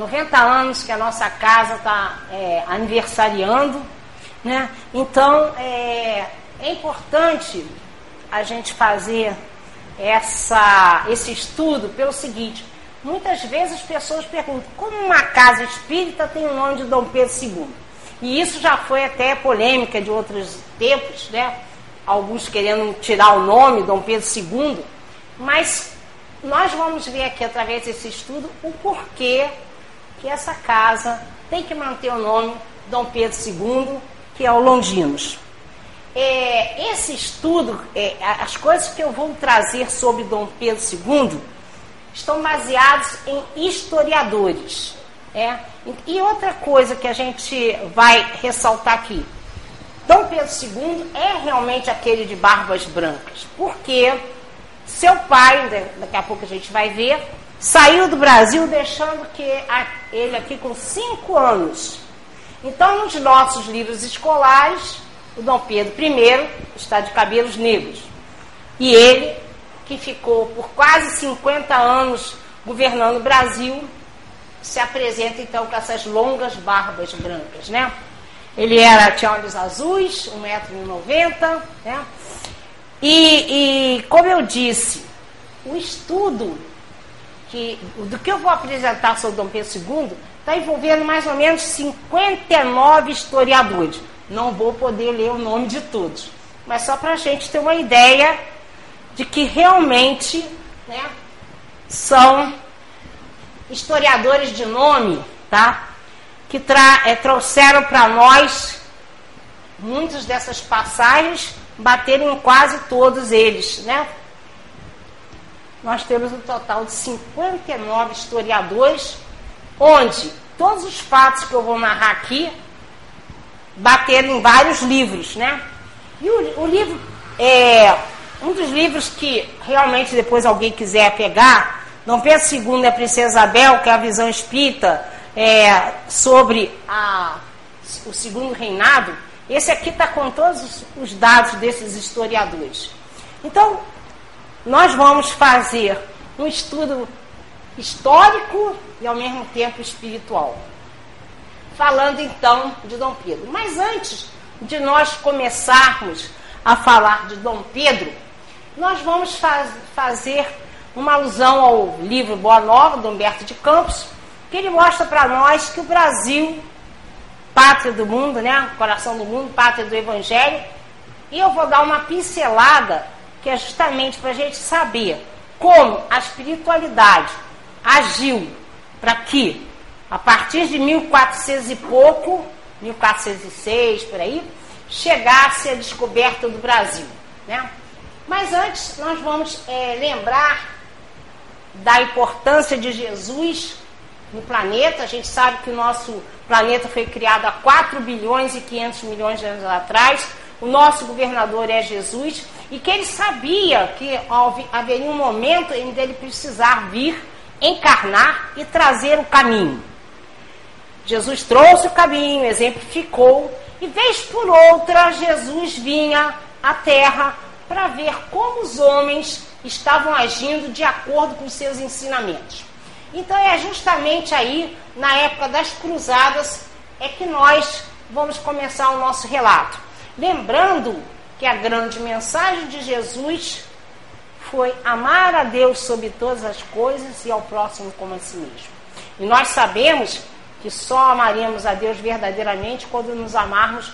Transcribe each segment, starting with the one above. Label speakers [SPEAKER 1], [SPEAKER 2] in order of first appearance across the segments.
[SPEAKER 1] 90 anos que a nossa casa está é, aniversariando, né? Então é, é importante a gente fazer essa, esse estudo pelo seguinte: muitas vezes as pessoas perguntam como uma casa espírita tem o nome de Dom Pedro II. E isso já foi até polêmica de outros tempos, né? Alguns querendo tirar o nome Dom Pedro II, mas nós vamos ver aqui através desse estudo o porquê que essa casa tem que manter o nome Dom Pedro II, que é o Longinos. É, esse estudo, é, as coisas que eu vou trazer sobre Dom Pedro II estão baseados em historiadores. É? E outra coisa que a gente vai ressaltar aqui: Dom Pedro II é realmente aquele de barbas brancas, porque seu pai, daqui a pouco a gente vai ver, saiu do Brasil deixando que ele aqui com cinco anos. Então, nos nossos livros escolares, o Dom Pedro I está de cabelos negros. E ele, que ficou por quase 50 anos governando o Brasil, se apresenta então com essas longas barbas brancas, né? Ele era, tinha olhos azuis, 1,90m, né? E, e, como eu disse, o estudo que, do que eu vou apresentar sobre Dom Pedro II está envolvendo mais ou menos 59 historiadores. Não vou poder ler o nome de todos, mas só para a gente ter uma ideia de que realmente né, são historiadores de nome, tá? Que tra é, trouxeram para nós muitas dessas passagens, bateram em quase todos eles, né? Nós temos um total de 59 historiadores, onde todos os fatos que eu vou narrar aqui bateram em vários livros, né? E o, o livro, é, um dos livros que realmente depois alguém quiser pegar, Dom Pedro II e a Princesa Isabel, que é a visão espírita é, sobre a, o segundo reinado, esse aqui está com todos os, os dados desses historiadores. Então, nós vamos fazer um estudo histórico e ao mesmo tempo espiritual. Falando então de Dom Pedro. Mas antes de nós começarmos a falar de Dom Pedro, nós vamos faz, fazer uma alusão ao livro Boa Nova, do Humberto de Campos, que ele mostra para nós que o Brasil, pátria do mundo, né? Coração do mundo, pátria do Evangelho. E eu vou dar uma pincelada que é justamente para a gente saber como a espiritualidade agiu para que, a partir de 1400 e pouco, 1406 por aí, chegasse a descoberta do Brasil. Né? Mas antes, nós vamos é, lembrar da importância de Jesus no planeta. A gente sabe que o nosso planeta foi criado há 4 bilhões e 500 milhões de anos atrás. O nosso governador é Jesus e que ele sabia que haveria um momento em que ele precisar vir, encarnar e trazer o caminho. Jesus trouxe o caminho, exemplificou, e vez por outra Jesus vinha à terra para ver como os homens estavam agindo de acordo com seus ensinamentos. Então é justamente aí, na época das cruzadas, é que nós vamos começar o nosso relato. Lembrando que a grande mensagem de Jesus foi amar a Deus sobre todas as coisas e ao próximo como a si mesmo. E nós sabemos que só amaremos a Deus verdadeiramente quando nos amarmos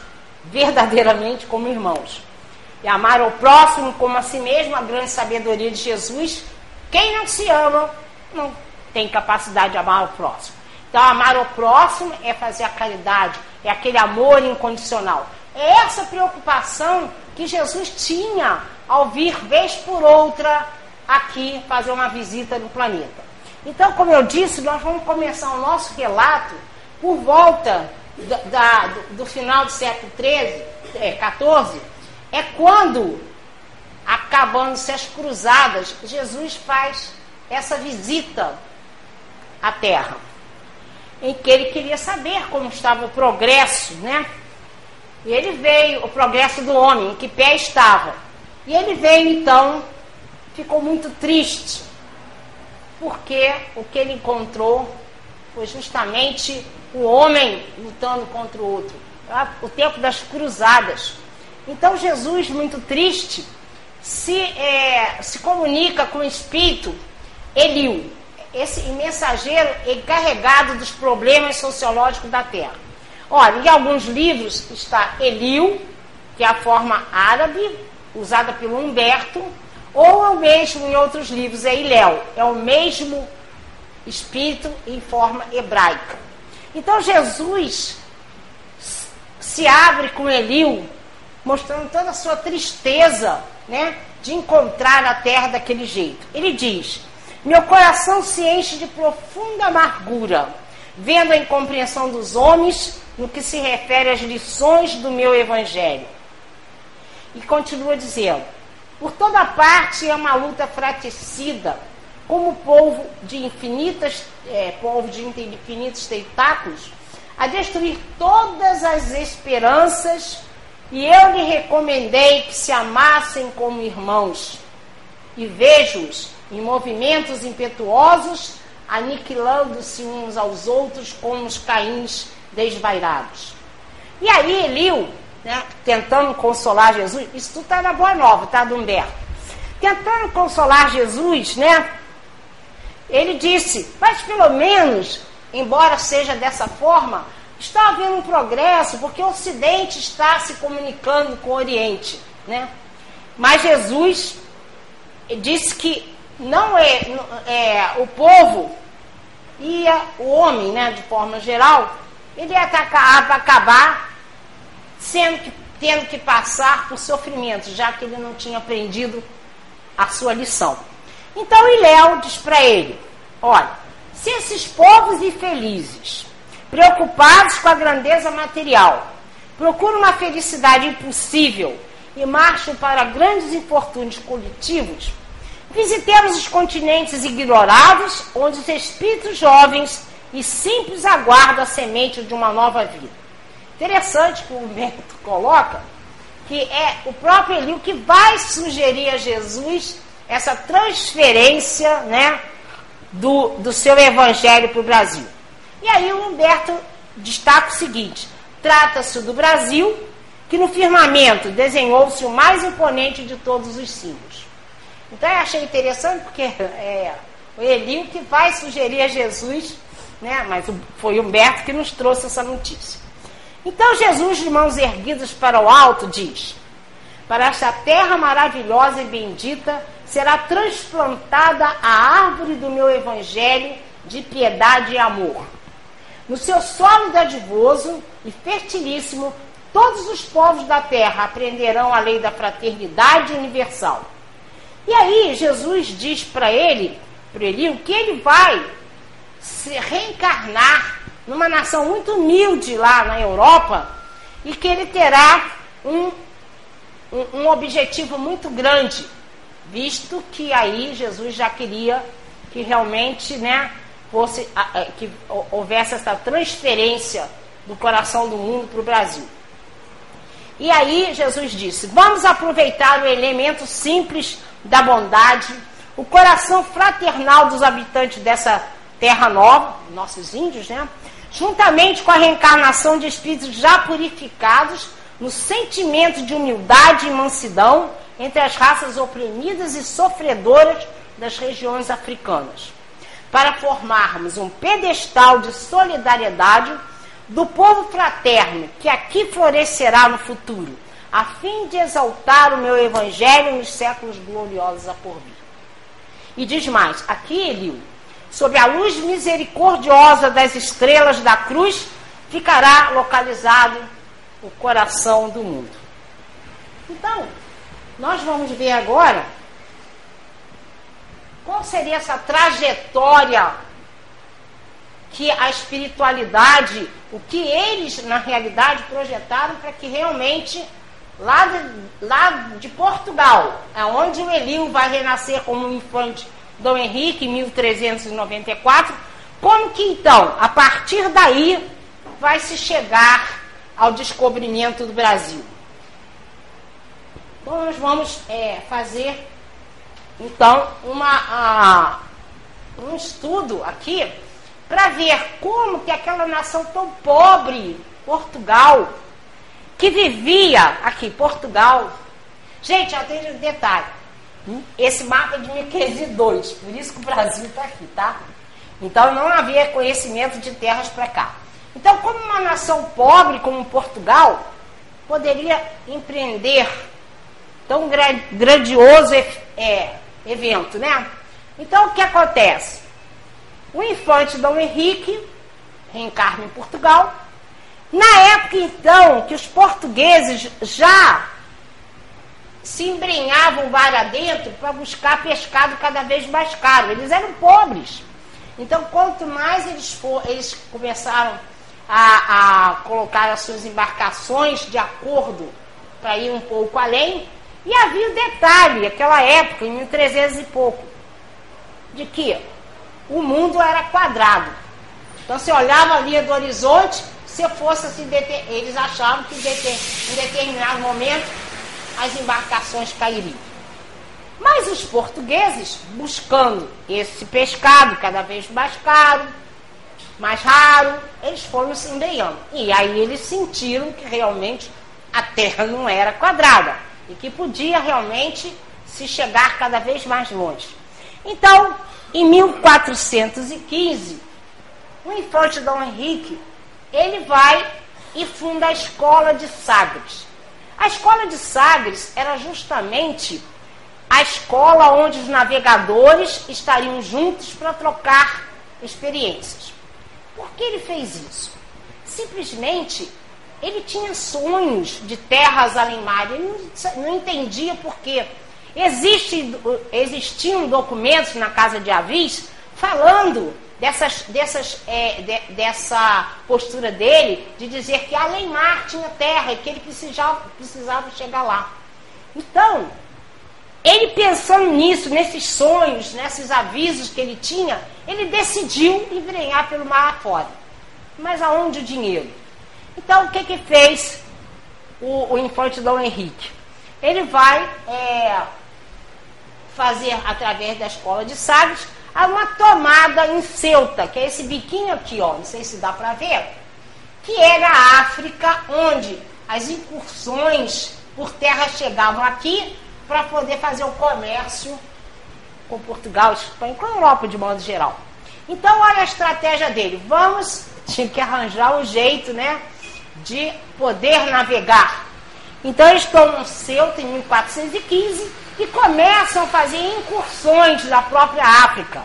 [SPEAKER 1] verdadeiramente como irmãos e amar o próximo como a si mesmo, a grande sabedoria de Jesus. Quem não se ama não tem capacidade de amar o próximo. Então, amar o próximo é fazer a caridade, é aquele amor incondicional. É essa preocupação que Jesus tinha ao vir, vez por outra, aqui fazer uma visita no planeta. Então, como eu disse, nós vamos começar o nosso relato por volta da, da, do, do, final do século XIII, é, 14, é quando, acabando-se as cruzadas, Jesus faz essa visita à Terra, em que ele queria saber como estava o progresso, né? E ele veio, o progresso do homem, em que pé estava. E ele veio então, ficou muito triste, porque o que ele encontrou foi justamente o homem lutando contra o outro. O tempo das cruzadas. Então Jesus, muito triste, se, é, se comunica com o espírito Eliu, esse mensageiro encarregado dos problemas sociológicos da Terra. Olha, em alguns livros está Eliu, que é a forma árabe, usada pelo Humberto, ou é o mesmo em outros livros, é Iléu, é o mesmo espírito em forma hebraica. Então Jesus se abre com Eliu, mostrando toda a sua tristeza, né, de encontrar a terra daquele jeito. Ele diz: Meu coração se enche de profunda amargura, vendo a incompreensão dos homens no que se refere às lições do meu evangelho. E continua dizendo: Por toda parte é uma luta fratricida como povo de infinitas, é, povo de infinitos tentáculos, a destruir todas as esperanças, e eu lhe recomendei que se amassem como irmãos. E vejo-os em movimentos impetuosos, aniquilando-se uns aos outros como os caíns desvairados. E aí Eliu, né, tentando consolar Jesus, isso tudo está na Boa Nova, tá, do Humberto? Tentando consolar Jesus, né? Ele disse, mas pelo menos, embora seja dessa forma, está havendo um progresso, porque o Ocidente está se comunicando com o Oriente. Né? Mas Jesus disse que não é, é o povo ia, o homem, né, de forma geral, ele ia acabar sendo que, tendo que passar por sofrimento, já que ele não tinha aprendido a sua lição. Então Iléu diz para ele: Olha, se esses povos infelizes, preocupados com a grandeza material, procuram uma felicidade impossível e marcham para grandes infortúnios coletivos, visitemos os continentes ignorados, onde os espíritos jovens e simples aguardam a semente de uma nova vida. Interessante que o método coloca que é o próprio Eliu que vai sugerir a Jesus essa transferência né, do, do seu evangelho para o Brasil. E aí o Humberto destaca o seguinte: trata-se do Brasil, que no firmamento desenhou-se o mais imponente de todos os símbolos. Então eu achei interessante porque é o Elio que vai sugerir a Jesus, né? mas foi Humberto que nos trouxe essa notícia. Então Jesus, de mãos erguidas para o alto, diz: Para esta terra maravilhosa e bendita será transplantada a árvore do meu evangelho de piedade e amor. No seu solo dadivoso e fertilíssimo, todos os povos da terra aprenderão a lei da fraternidade universal. E aí Jesus diz para ele, para ele, que ele vai se reencarnar numa nação muito humilde lá na Europa e que ele terá um, um, um objetivo muito grande, visto que aí Jesus já queria que realmente, né, fosse que houvesse essa transferência do coração do mundo para o Brasil. E aí Jesus disse: vamos aproveitar o elemento simples da bondade, o coração fraternal dos habitantes dessa terra nova, nossos índios, né? Juntamente com a reencarnação de espíritos já purificados no sentimento de humildade e mansidão entre as raças oprimidas e sofredoras das regiões africanas, para formarmos um pedestal de solidariedade do povo fraterno que aqui florescerá no futuro, a fim de exaltar o meu evangelho nos séculos gloriosos a por vir. E diz mais, aqui, Eliu, sob a luz misericordiosa das estrelas da cruz, ficará localizado o coração do mundo. Então, nós vamos ver agora qual seria essa trajetória que a espiritualidade, o que eles na realidade projetaram para que realmente lá de, lá de Portugal, aonde o Elio vai renascer como um infante Dom Henrique em 1394, como que então, a partir daí, vai se chegar ao descobrimento do Brasil? Então, nós vamos é, fazer, então, uma, um estudo aqui para ver como que aquela nação tão pobre, Portugal, que vivia aqui, Portugal. Gente, atende um detalhe. Esse mapa é de 1502, por isso que o Brasil está aqui, tá? Então não havia conhecimento de terras para cá. Então, como uma nação pobre como Portugal poderia empreender tão grandioso é, evento, né? Então, o que acontece? O infante Dom Henrique reencarna em Portugal. Na época, então, que os portugueses já se embrenhavam mar adentro para buscar pescado cada vez mais caro. Eles eram pobres. Então, quanto mais eles, for, eles começaram a, a colocar as suas embarcações de acordo para ir um pouco além, e havia o detalhe, aquela época, em 1300 e pouco, de que o mundo era quadrado. Então, você olhava a linha do horizonte, se fosse assim, eles achavam que em determinado momento as embarcações cairiam. Mas os portugueses, buscando esse pescado cada vez mais caro, mais raro, eles foram se embeiando. E aí eles sentiram que realmente a terra não era quadrada e que podia realmente se chegar cada vez mais longe. Então, em 1415, o infante Dom Henrique, ele vai e funda a escola de Sagres. A escola de Sagres era justamente a escola onde os navegadores estariam juntos para trocar experiências. Por que ele fez isso? Simplesmente ele tinha sonhos de terras além mar, ele não, entendia por quê. Existe, existiam documentos na casa de Avis falando dessas, dessas, é, de, dessa postura dele de dizer que além mar tinha terra e que ele precisava, precisava chegar lá. Então, ele pensando nisso, nesses sonhos, nesses avisos que ele tinha, ele decidiu embrenhar pelo mar afora. Mas aonde o dinheiro? Então, o que que fez o, o infante Dom Henrique? Ele vai é, fazer, através da escola de Sagres, uma tomada em Ceuta, que é esse biquinho aqui, ó, não sei se dá para ver, que era a África, onde as incursões por terra chegavam aqui para poder fazer o comércio com Portugal, Espanha, com a Europa de modo geral. Então, olha a estratégia dele. Vamos, tinha que arranjar um jeito, né, de poder navegar. Então, eles tomam Ceuta em 1415 e começam a fazer incursões da própria África.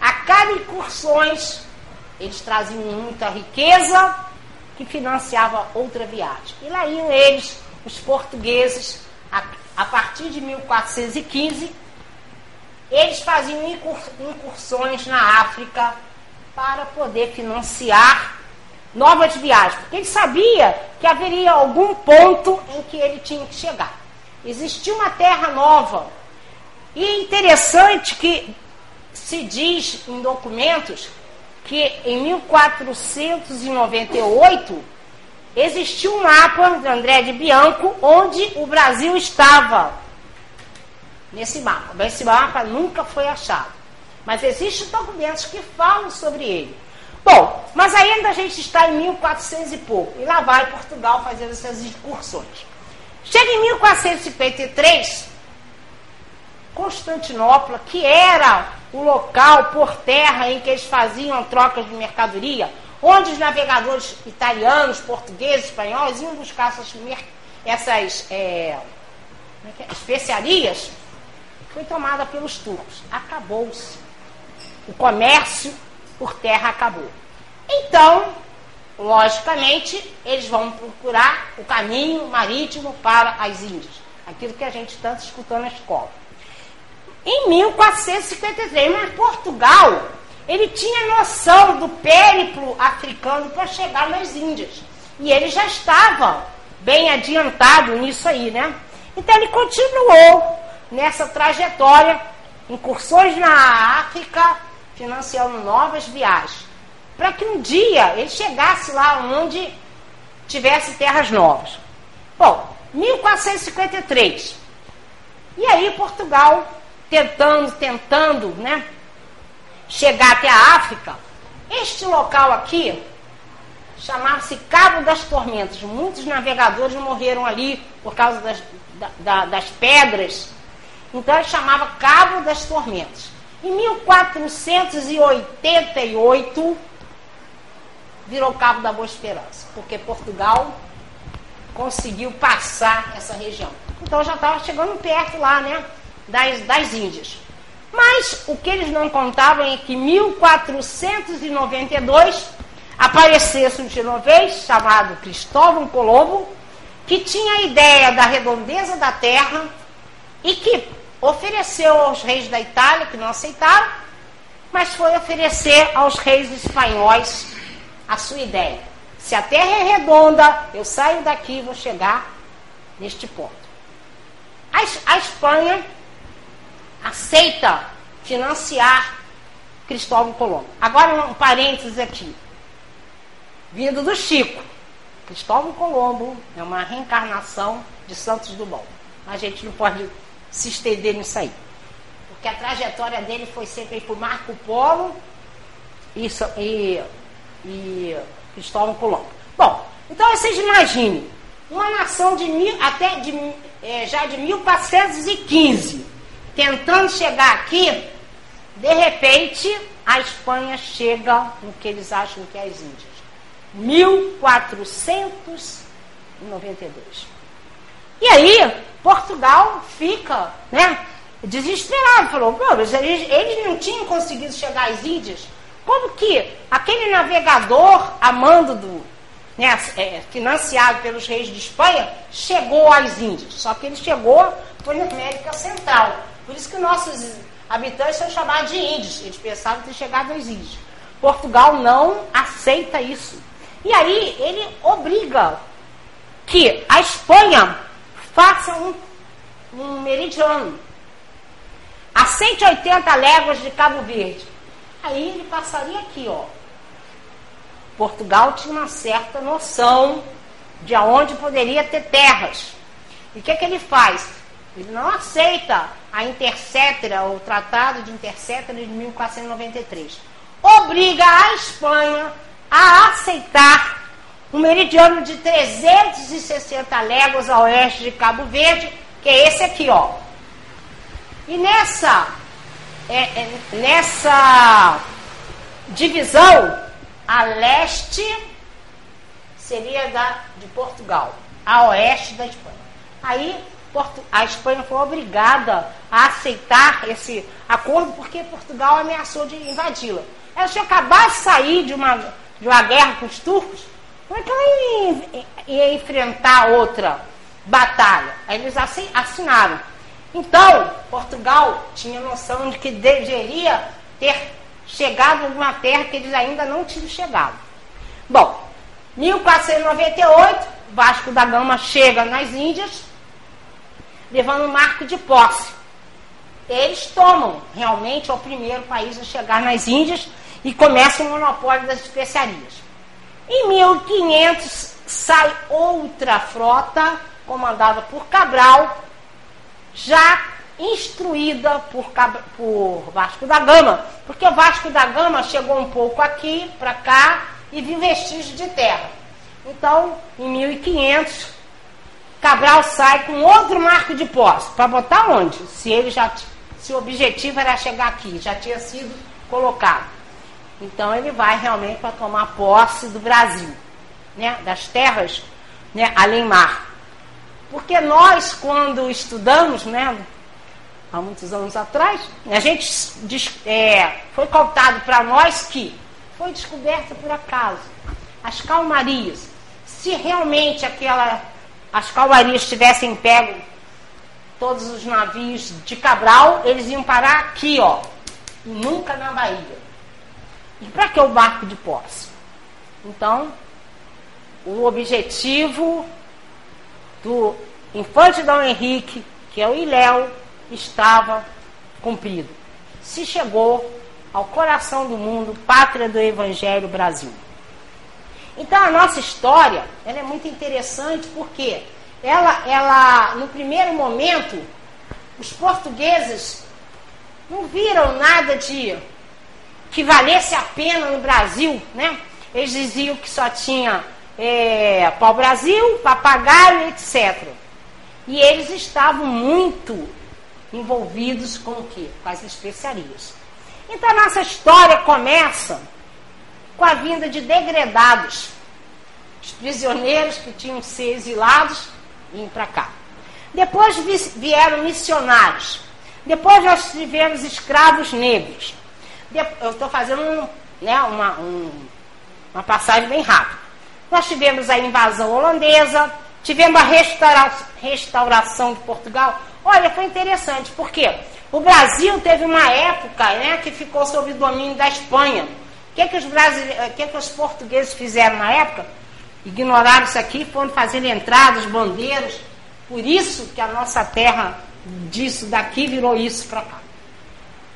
[SPEAKER 1] A cada incursões, eles traziam muita riqueza que financiava outra viagem. E lá iam eles, os portugueses, a, a partir de 1415, eles faziam incursões na África para poder financiar novas viagens, porque ele sabia que haveria algum ponto em que ele tinha que chegar. Existia uma terra nova. E é interessante que se diz em documentos que em 1498 existiu um mapa de André de Bianco onde o Brasil estava nesse mapa. Esse mapa nunca foi achado. Mas existem documentos que falam sobre ele. Bom, mas ainda a gente está em 1400 e pouco. E lá vai Portugal fazendo essas incursões. Chega em 1453, Constantinopla, que era o local por terra em que eles faziam trocas de mercadoria, onde os navegadores italianos, portugueses, espanhóis iam buscar essas, essas é, é, é, especiarias, foi tomada pelos turcos. Acabou-se. O comércio por terra acabou. Então, logicamente, eles vão procurar o caminho marítimo para as Índias. Aquilo que a gente tanto escutou na escola. Em 1453, mas Portugal, ele tinha noção do périplo africano para chegar nas Índias. E ele já estava bem adiantado nisso aí, né? Então ele continuou nessa trajetória, incursões na África, financiando novas viagens para que um dia ele chegasse lá onde tivesse terras novas. Bom, 1453. E aí Portugal tentando, tentando, né, chegar até a África, Este local aqui chamava-se Cabo das Tormentas. Muitos navegadores morreram ali por causa das, da, das pedras. Então ele chamava Cabo das Tormentas. Em 1488 virou Cabo da Boa Esperança, porque Portugal conseguiu passar essa região. Então já estava chegando perto lá, né, das, das Índias. Mas o que eles não contavam é que em 1492 aparecesse um genovês chamado Cristóvão Colombo, que tinha a ideia da redondeza da terra e que ofereceu aos reis da Itália, que não aceitaram, mas foi oferecer aos reis espanhóis a sua ideia. Se a terra é redonda, eu saio daqui e vou chegar neste ponto. A, a Espanha aceita financiar Cristóvão Colombo. Agora um parênteses aqui vindo do Chico. Cristóvão Colombo é uma reencarnação de Santos Dumont. A gente não pode se estender nisso aí. Porque a trajetória dele foi sempre por Marco Polo e, e, e Cristóvão Colombo. Bom, então vocês imaginem, uma nação de mil, até de, é, já de 1415, tentando chegar aqui, de repente a Espanha chega no que eles acham que é as Índias. 1492. E aí, Portugal fica, né, desesperado. Falou, eles, eles não tinham conseguido chegar às Índias. Como que aquele navegador, amando do, né, é, financiado pelos reis de Espanha, chegou às Índias? Só que ele chegou, foi na América Central. Por isso que nossos habitantes são chamados de índios. Eles pensavam ter chegado às Índias. Portugal não aceita isso. E aí ele obriga que a Espanha faça um, um meridiano a 180 léguas de Cabo Verde. Aí ele passaria aqui, ó. Portugal tinha uma certa noção de aonde poderia ter terras. E o que, é que ele faz? Ele não aceita a Intercétera, o Tratado de Intercétera de 1493. Obriga a Espanha a aceitar um meridiano de 360 léguas a oeste de Cabo Verde, que é esse aqui, ó. E nessa, é, é, nessa divisão, a leste seria da, de Portugal, a oeste da Espanha. Aí a Espanha foi obrigada a aceitar esse acordo porque Portugal ameaçou de invadi-la. Ela tinha acabado de sair de uma de uma guerra com os turcos, como é que ela ia, ia enfrentar outra batalha? Aí eles assinaram. Então, Portugal tinha noção de que deveria ter chegado numa terra que eles ainda não tinham chegado. Bom, 1498, Vasco da Gama chega nas Índias, levando um marco de posse. Eles tomam, realmente, é o primeiro país a chegar nas Índias, e começa o monopólio das especiarias. Em 1500 sai outra frota comandada por Cabral, já instruída por, por Vasco da Gama, porque Vasco da Gama chegou um pouco aqui, para cá, e viu vestígios de terra. Então, em 1500, Cabral sai com outro marco de posse. Para botar onde? Se ele já se o objetivo era chegar aqui, já tinha sido colocado. Então ele vai realmente para tomar posse do Brasil, né? das terras né? além mar. Porque nós, quando estudamos, né? há muitos anos atrás, a gente é, foi contado para nós que foi descoberta por acaso as calmarias. Se realmente aquela, as calmarias tivessem pego todos os navios de Cabral, eles iam parar aqui, ó, e nunca na Bahia. E para que o barco de posse? Então, o objetivo do infante Dom Henrique, que é o Ilhéu, estava cumprido. Se chegou ao coração do mundo, pátria do Evangelho Brasil. Então a nossa história, ela é muito interessante porque ela, ela, no primeiro momento, os portugueses não viram nada de que valesse a pena no Brasil, né? Eles diziam que só tinha é, pau-brasil, papagaio, etc. E eles estavam muito envolvidos com o quê? Com as especiarias. Então a nossa história começa com a vinda de degredados, os prisioneiros que tinham que ser exilados iam para cá. Depois vieram missionários. Depois nós tivemos escravos negros. Eu estou fazendo um, né, uma, um, uma passagem bem rápida. Nós tivemos a invasão holandesa, tivemos a restaura, restauração de Portugal. Olha, foi interessante, porque o Brasil teve uma época né, que ficou sob o domínio da Espanha. O que, que, os que, que os portugueses fizeram na época? Ignoraram isso aqui, foram fazendo entradas, bandeiras. Por isso que a nossa terra disso daqui virou isso para cá.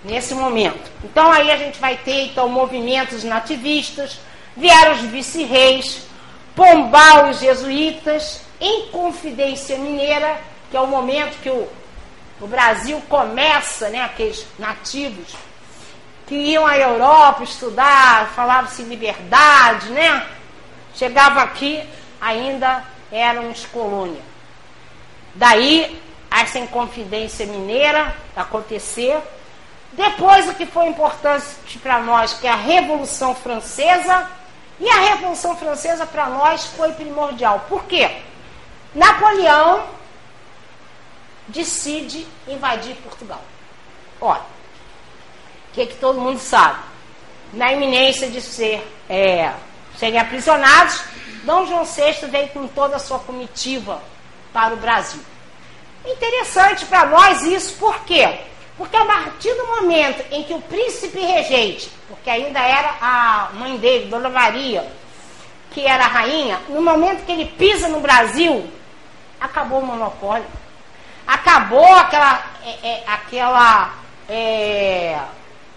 [SPEAKER 1] Nesse momento. Então aí a gente vai ter então movimentos nativistas, vieram os vice-reis, Pombal os jesuítas, em Confidência Mineira, que é o momento que o, o Brasil começa, né, aqueles nativos que iam à Europa estudar, falavam-se liberdade, né? Chegava aqui, ainda éramos colônia. Daí, essa Inconfidência Mineira acontecer. Depois, o que foi importante para nós, que é a Revolução Francesa. E a Revolução Francesa, para nós, foi primordial. Por quê? Napoleão decide invadir Portugal. Olha, o que, que todo mundo sabe? Na iminência de ser, é, serem aprisionados, Dom João VI veio com toda a sua comitiva para o Brasil. Interessante para nós isso, por quê? Porque a partir do momento em que o príncipe regente, porque ainda era a mãe dele, Dona Maria, que era a rainha, no momento que ele pisa no Brasil, acabou o monopólio. Acabou aquela. É, é, aquela é,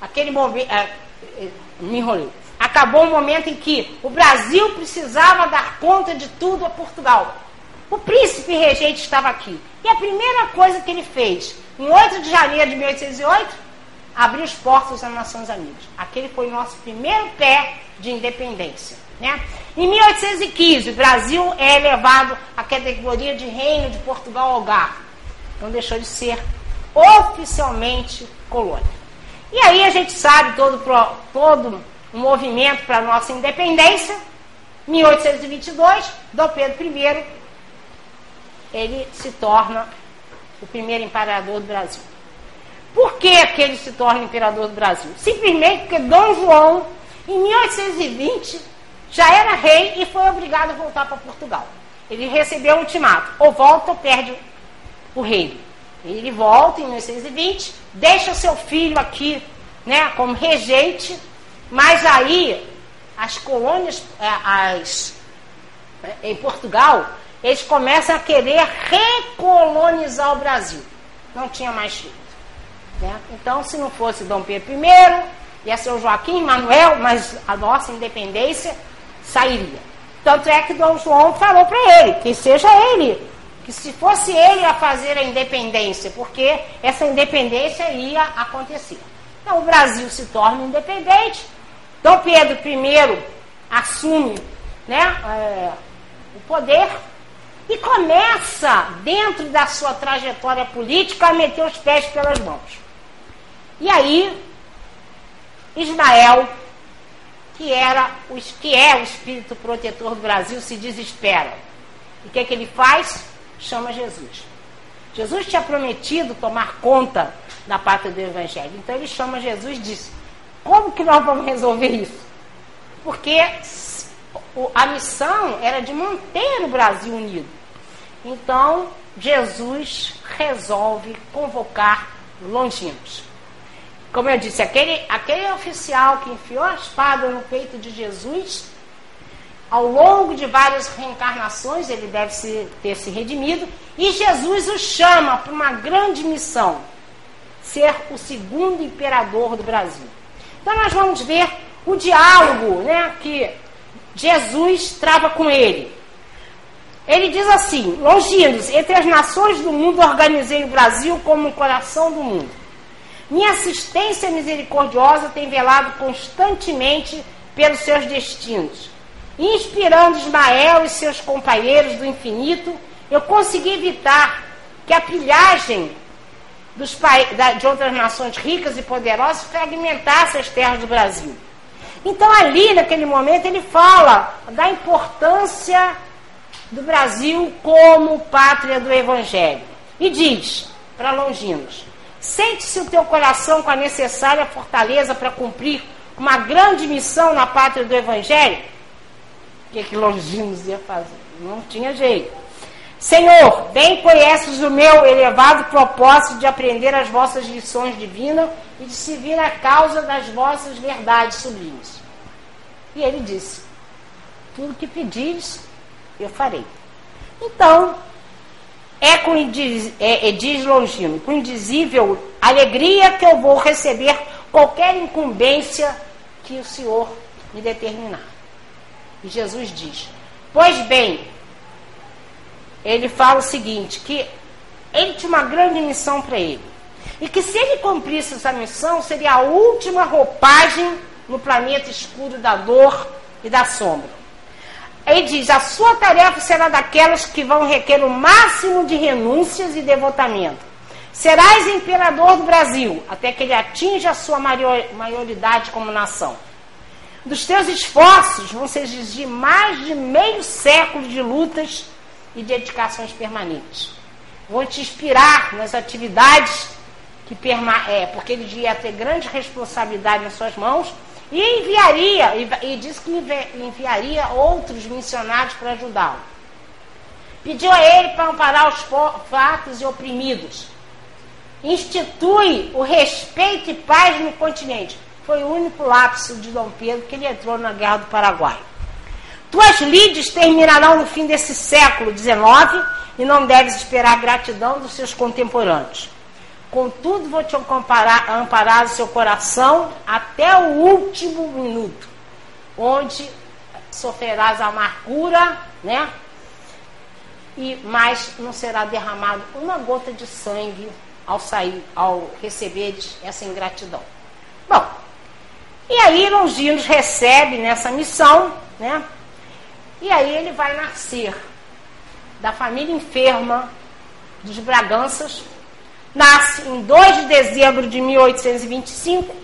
[SPEAKER 1] aquele momento. É, é, me enrolei. Acabou o momento em que o Brasil precisava dar conta de tudo a Portugal. O príncipe regente estava aqui. E a primeira coisa que ele fez, em 8 de janeiro de 1808, abriu os portos das Nações Unidas. Aquele foi o nosso primeiro pé de independência. Né? Em 1815, o Brasil é elevado à categoria de Reino de Portugal Algarve. Então deixou de ser oficialmente colônia. E aí a gente sabe todo, todo o movimento para a nossa independência. 1822, Dom Pedro I, ele se torna o primeiro imperador do Brasil. Por que, que ele se torna imperador do Brasil? Simplesmente porque Dom João, em 1820, já era rei e foi obrigado a voltar para Portugal. Ele recebeu um ultimato: ou volta ou perde o reino. Ele volta em 1820, deixa seu filho aqui né, como regente, mas aí as colônias, é, as, em Portugal, eles começam a querer recolonizar o Brasil. Não tinha mais jeito. Né? Então, se não fosse Dom Pedro I, ia ser o Joaquim Manuel, mas a nossa independência sairia. Tanto é que Dom João falou para ele que seja ele, que se fosse ele a fazer a independência, porque essa independência ia acontecer. Então o Brasil se torna independente, Dom Pedro I assume né, é, o poder e começa, dentro da sua trajetória política, a meter os pés pelas mãos. E aí, Ismael, que, era o, que é o espírito protetor do Brasil, se desespera. E o que, é que ele faz? Chama Jesus. Jesus tinha prometido tomar conta da pátria do Evangelho. Então ele chama Jesus e diz: Como que nós vamos resolver isso? Porque a missão era de manter o Brasil unido. Então, Jesus resolve convocar longinos. Como eu disse, aquele, aquele oficial que enfiou a espada no peito de Jesus, ao longo de várias reencarnações, ele deve se, ter se redimido, e Jesus o chama para uma grande missão: ser o segundo imperador do Brasil. Então, nós vamos ver o diálogo né, que Jesus trava com ele. Ele diz assim: Longinos, entre as nações do mundo organizei o Brasil como o coração do mundo. Minha assistência misericordiosa tem velado constantemente pelos seus destinos. Inspirando Ismael e seus companheiros do infinito, eu consegui evitar que a pilhagem de outras nações ricas e poderosas fragmentasse as terras do Brasil. Então, ali, naquele momento, ele fala da importância do Brasil como pátria do Evangelho. E diz para Longinos: Sente-se o teu coração com a necessária fortaleza para cumprir uma grande missão na pátria do Evangelho? O que, que Longinos ia fazer? Não tinha jeito. Senhor, bem conheces o meu elevado propósito de aprender as vossas lições divinas e de servir a causa das vossas verdades sublimes. E ele disse: Tudo que pedires, eu farei. Então, é com é, é, diz Longino, com indizível alegria que eu vou receber qualquer incumbência que o Senhor me determinar. E Jesus diz: Pois bem, ele fala o seguinte: que ele tinha uma grande missão para ele. E que se ele cumprisse essa missão, seria a última roupagem no planeta escuro da dor e da sombra. Ele diz: a sua tarefa será daquelas que vão requer o máximo de renúncias e devotamento. Serás imperador do Brasil, até que ele atinja a sua maioridade como nação. Dos teus esforços vão se exigir mais de meio século de lutas e dedicações permanentes. Vão te inspirar nas atividades que é, porque ele ia ter grande responsabilidade nas suas mãos e enviaria, e, e disse que enviaria outros missionários para ajudá-lo. Pediu a ele para amparar os fatos e oprimidos. Institui o respeito e paz no continente. Foi o único lapso de Dom Pedro que ele entrou na Guerra do Paraguai. Tuas lides terminarão no fim desse século XIX e não deves esperar gratidão dos seus contemporâneos. Contudo, vou te amparar, amparar o seu coração até o último minuto, onde sofrerás amargura, né? E mais não será derramado uma gota de sangue ao sair, ao receber essa ingratidão. Bom, e aí Longinos recebe nessa missão, né? E aí ele vai nascer da família enferma dos Braganças, nasce em 2 de dezembro de 1825,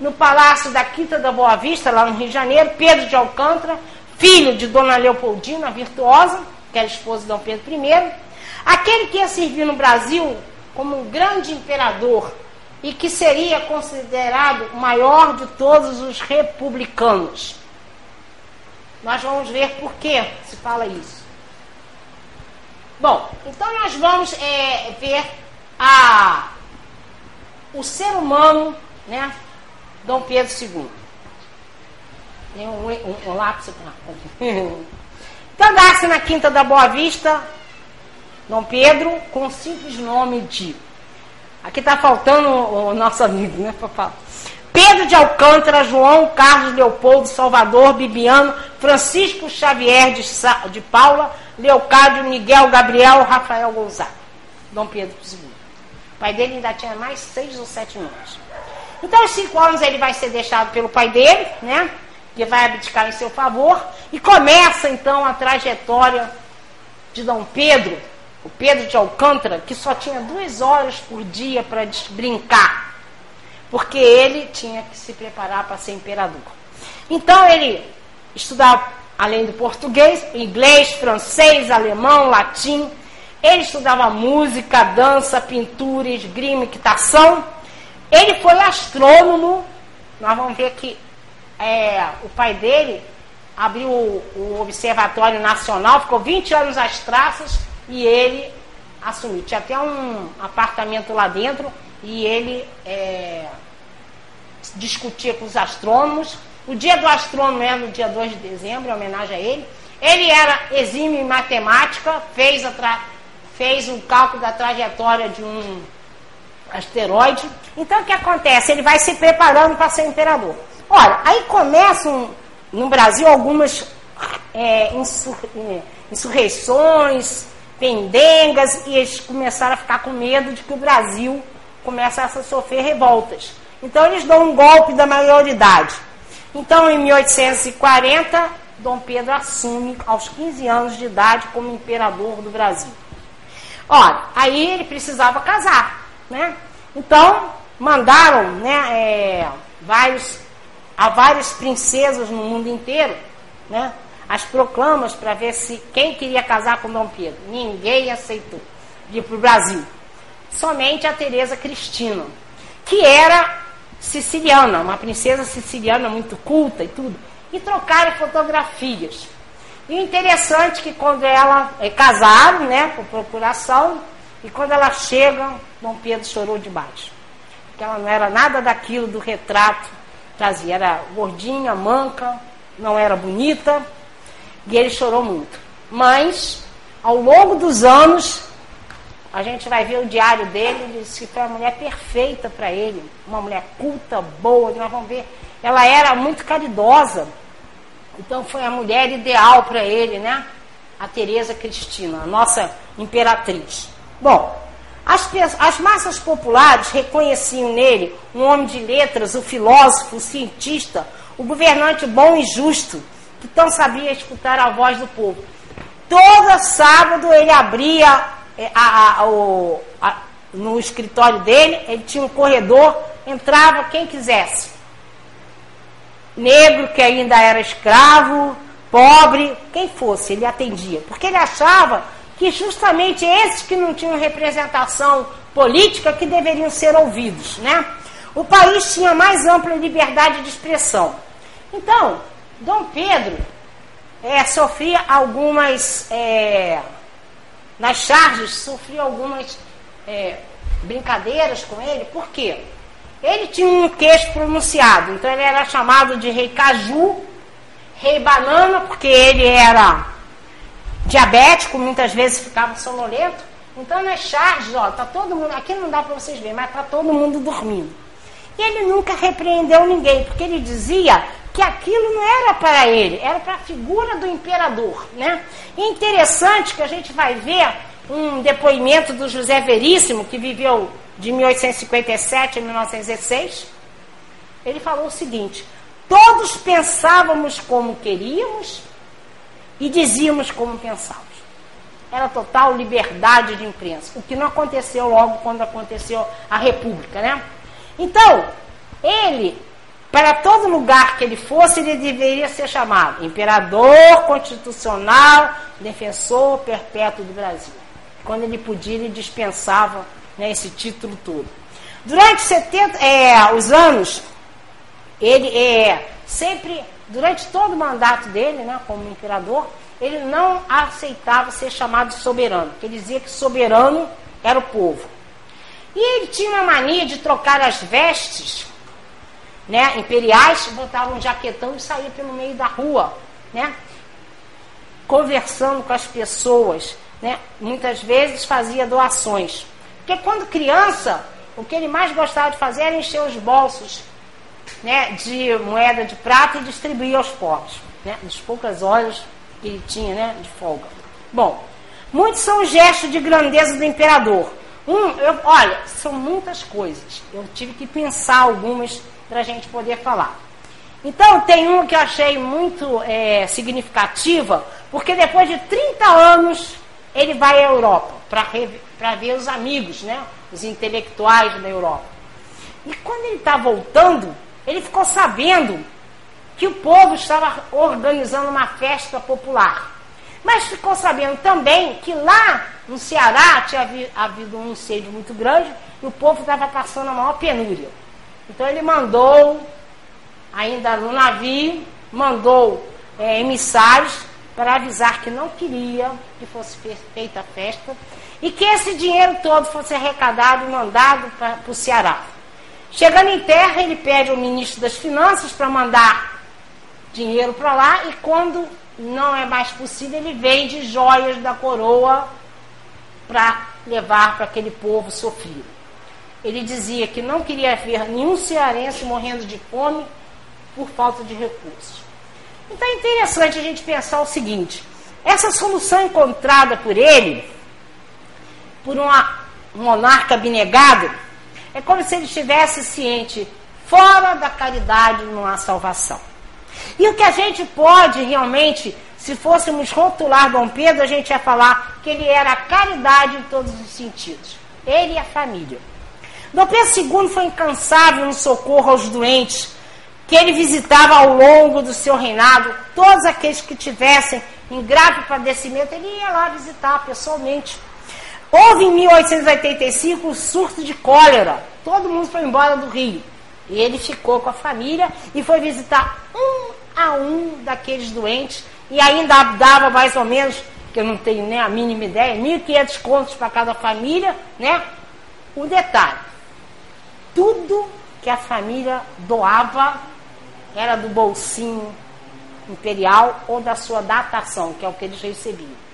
[SPEAKER 1] no Palácio da Quinta da Boa Vista, lá no Rio de Janeiro, Pedro de Alcântara, filho de Dona Leopoldina, virtuosa, que era esposa de Dom Pedro I, aquele que ia servir no Brasil como um grande imperador e que seria considerado o maior de todos os republicanos. Nós vamos ver por que se fala isso. Bom, então nós vamos é, ver a, o ser humano, né? Dom Pedro II. Tem um, um, um lápis. Então nasce na Quinta da Boa Vista, Dom Pedro, com o simples nome de. Aqui está faltando o, o, nosso amigo, né, papai? Pedro de Alcântara, João Carlos Leopoldo, Salvador, Bibiano, Francisco Xavier de, de Paula, Leocádio, Miguel, Gabriel, Rafael Gonzaga. Dom Pedro II. O pai dele ainda tinha mais seis ou sete anos. Então, aos cinco anos, ele vai ser deixado pelo pai dele, né? Que vai abdicar em seu favor. E começa, então, a trajetória de Dom Pedro, o Pedro de Alcântara, que só tinha duas horas por dia para brincar. Porque ele tinha que se preparar para ser imperador. Então, ele estudava, além do português, inglês, francês, alemão, latim ele estudava música, dança, pintura, esgrima, equitação. Ele foi astrônomo. Nós vamos ver que é, o pai dele abriu o, o, Observatório Nacional, ficou 20 anos às traças e ele assumiu. Tinha até um apartamento lá dentro e ele é, discutia com os astrônomos. O dia do astrônomo é no dia 2 de dezembro, em homenagem a ele. Ele era exímio em matemática, fez a, fez um cálculo da trajetória de um asteroide. Então o que acontece? Ele vai se preparando para ser imperador. Olha, aí começam no Brasil algumas é, insur, é, insurreições, pendengas, e eles começaram a ficar com medo de que o Brasil começam a sofrer revoltas. Então eles dão um golpe da maioridade. Então, em 1840, Dom Pedro assume aos 15 anos de idade como imperador do Brasil. Ora, aí ele precisava casar, né? Então, mandaram né, é, vários, a várias princesas no mundo inteiro, né? As proclamas para ver se quem queria casar com Dom Pedro. Ninguém aceitou vir para o Brasil. Somente a Teresa Cristina, que era siciliana, uma princesa siciliana muito culta e tudo. E trocaram fotografias. E interessante que quando ela é casaram, né, por procuração, e quando ela chega, Dom Pedro chorou demais. Porque ela não era nada daquilo do retrato trazia. Era gordinha, manca, não era bonita, e ele chorou muito. Mas, ao longo dos anos, a gente vai ver o diário dele, ele disse que foi uma mulher perfeita para ele, uma mulher culta, boa, nós vamos ver. Ela era muito caridosa então foi a mulher ideal para ele, né? A Teresa Cristina, a nossa imperatriz. Bom, as, as massas populares reconheciam nele um homem de letras, o filósofo, o cientista, o governante bom e justo, que tão sabia escutar a voz do povo. Todo sábado ele abria eh, a, a, o, a, no escritório dele, ele tinha um corredor, entrava quem quisesse negro que ainda era escravo, pobre, quem fosse, ele atendia. Porque ele achava que justamente esses que não tinham representação política que deveriam ser ouvidos, né? O país tinha mais ampla liberdade de expressão. Então, Dom Pedro é, sofria algumas, é, nas charges, sofria algumas é, brincadeiras com ele, por quê? Ele tinha um queixo pronunciado, então ele era chamado de rei caju, rei banana, porque ele era diabético, muitas vezes ficava sonolento. Então nas charges, ó, tá todo mundo, aqui não dá para vocês verem, mas tá todo mundo dormindo. E ele nunca repreendeu ninguém, porque ele dizia que aquilo não era para ele, era para a figura do imperador, né? E interessante que a gente vai ver um depoimento do José Veríssimo, que viveu de 1857 a 1916, ele falou o seguinte: todos pensávamos como queríamos e dizíamos como pensávamos. Era total liberdade de imprensa, o que não aconteceu logo quando aconteceu a República, né? Então, ele, para todo lugar que ele fosse, ele deveria ser chamado imperador constitucional, defensor perpétuo do Brasil. Quando ele podia, ele dispensava né, esse título todo. Durante 70, é, os anos, ele é, sempre, durante todo o mandato dele, né, como imperador, ele não aceitava ser chamado de soberano, porque ele dizia que soberano era o povo. E ele tinha uma mania de trocar as vestes né, imperiais, botava um jaquetão e saía pelo meio da rua, né, conversando com as pessoas. Né, muitas vezes fazia doações. Porque quando criança, o que ele mais gostava de fazer era encher os bolsos né, de moeda de prata e distribuir aos pobres, né, das poucas horas que ele tinha né, de folga. Bom, muitos são os gestos de grandeza do imperador. Um, eu, olha, são muitas coisas. Eu tive que pensar algumas para a gente poder falar. Então, tem um que eu achei muito é, significativa, porque depois de 30 anos ele vai à Europa para ver os amigos, né? os intelectuais da Europa. E quando ele está voltando, ele ficou sabendo que o povo estava organizando uma festa popular. Mas ficou sabendo também que lá no Ceará tinha havido um incêndio muito grande e o povo estava passando a maior penúria. Então ele mandou, ainda no navio, mandou é, emissários para avisar que não queria que fosse feita a festa e que esse dinheiro todo fosse arrecadado e mandado para o Ceará. Chegando em terra, ele pede ao ministro das Finanças para mandar dinheiro para lá e quando não é mais possível, ele vende joias da coroa para levar para aquele povo sofrido. Ele dizia que não queria ver nenhum cearense morrendo de fome por falta de recursos. Então é interessante a gente pensar o seguinte: essa solução encontrada por ele, por uma, um monarca abnegado, É como se ele estivesse ciente, fora da caridade não há salvação. E o que a gente pode realmente, se fôssemos rotular Dom Pedro, a gente ia falar que ele era a caridade em todos os sentidos. Ele e a família. Dom Pedro II foi incansável no socorro aos doentes, que ele visitava ao longo do seu reinado, todos aqueles que tivessem em grave padecimento, ele ia lá visitar pessoalmente. Houve em 1885 um surto de cólera, todo mundo foi embora do Rio. E ele ficou com a família e foi visitar um a um daqueles doentes e ainda dava mais ou menos, que eu não tenho nem a mínima ideia, 1.500 contos para cada família, né? O detalhe, tudo que a família doava era do bolsinho imperial ou da sua datação, que é o que eles recebiam.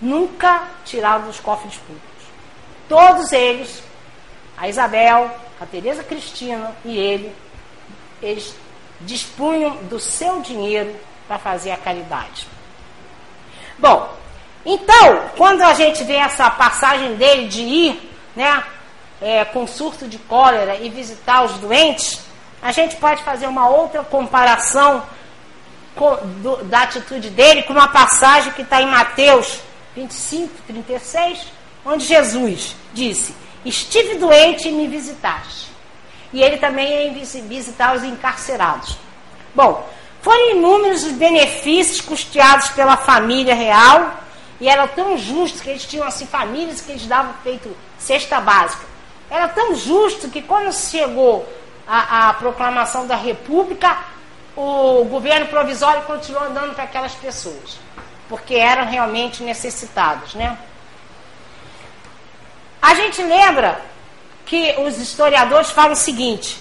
[SPEAKER 1] Nunca tiravam dos cofres públicos. Todos eles, a Isabel, a Teresa Cristina e ele, eles dispunham do seu dinheiro para fazer a caridade. Bom, então, quando a gente vê essa passagem dele de ir, né, é, com surto de cólera e visitar os doentes, a gente pode fazer uma outra comparação com, do, da atitude dele com uma passagem que está em Mateus 25, 36, onde Jesus disse: Estive doente e me visitaste. E ele também ia visitar os encarcerados. Bom, foram inúmeros os benefícios custeados pela família real e era tão justo que eles tinham assim famílias que eles davam feito cesta básica. Era tão justo que quando chegou a, a proclamação da República, o governo provisório continuou dando para aquelas pessoas, porque eram realmente necessitados, né? A gente lembra que os historiadores falam o seguinte,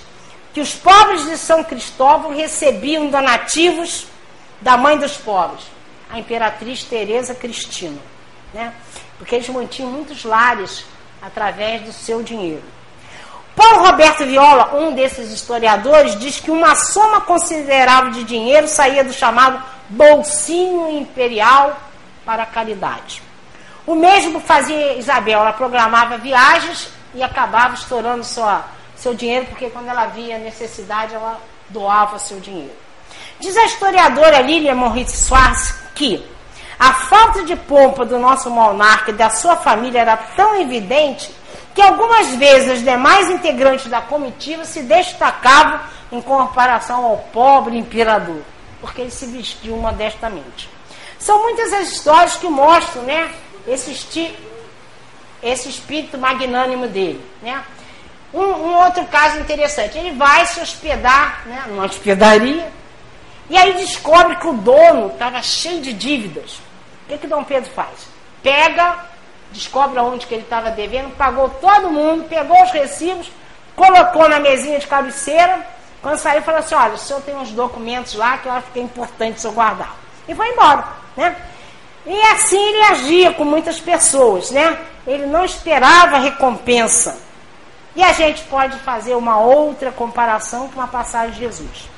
[SPEAKER 1] que os pobres de São Cristóvão recebiam donativos da mãe dos pobres, a imperatriz Teresa Cristina, né? Porque eles mantinham muitos lares através do seu dinheiro. Paulo Roberto Viola, um desses historiadores, diz que uma soma considerável de dinheiro saía do chamado bolsinho imperial para a caridade. O mesmo fazia Isabel, ela programava viagens e acabava estourando sua, seu dinheiro, porque quando ela via necessidade, ela doava seu dinheiro. Diz a historiadora Lilian Moritz Schwartz que a falta de pompa do nosso monarca e da sua família era tão evidente que algumas vezes os demais integrantes da comitiva se destacavam em comparação ao pobre imperador, porque ele se vestiu modestamente. São muitas as histórias que mostram né, esse, esse espírito magnânimo dele. Né? Um, um, outro caso interessante, ele vai se hospedar né, numa hospedaria e aí descobre que o dono estava cheio de dívidas. O que, que Dom Pedro faz? Pega descobre aonde que ele estava devendo, pagou todo mundo, pegou os recibos, colocou na mesinha de cabeceira. Quando saiu, falou assim: Olha, o senhor tem uns documentos lá que eu acho que é importante o senhor guardar. E foi embora, né? E assim ele agia com muitas pessoas, né? Ele não esperava recompensa. E a gente pode fazer uma outra comparação com a passagem de Jesus.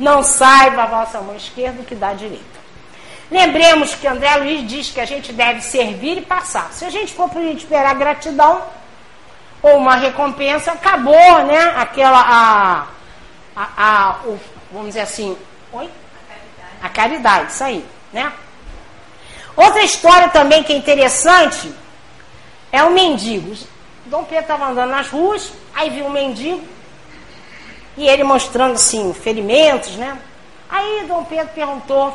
[SPEAKER 1] Não saiba a vossa mão esquerda que dá direito. Lembremos que André Luiz diz que a gente deve servir e passar. Se a gente for esperar gratidão ou uma recompensa, acabou, né? Aquela, a, a, a o, vamos dizer assim, oi? A caridade. a caridade, isso aí, né? Outra história também que é interessante é o mendigo. Dom Pedro estava andando nas ruas, aí viu um mendigo e ele mostrando assim ferimentos, né? Aí Dom Pedro perguntou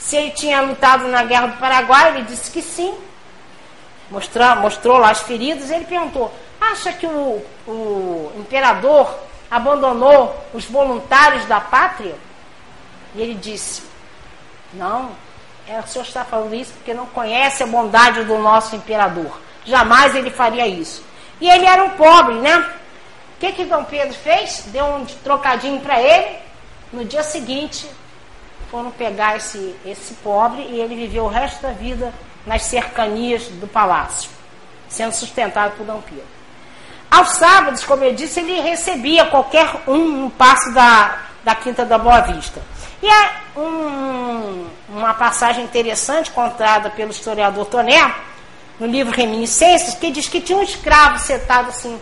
[SPEAKER 1] se ele tinha lutado na Guerra do Paraguai, ele disse que sim. Mostrou, mostrou lá as feridas. Ele perguntou: acha que o, o imperador abandonou os voluntários da pátria? E ele disse: Não, é, o senhor está falando isso porque não conhece a bondade do nosso imperador. Jamais ele faria isso. E ele era um pobre, né? O que, que Dom Pedro fez? Deu um trocadinho para ele. No dia seguinte, foram pegar esse, esse pobre e ele viveu o resto da vida nas cercanias do palácio, sendo sustentado por Dom Pedro. Aos sábados, como eu disse, ele recebia qualquer um um passo da, da Quinta da Boa Vista. E é um, uma passagem interessante contada pelo historiador Toné, no livro Reminiscências, que diz que tinha um escravo sentado assim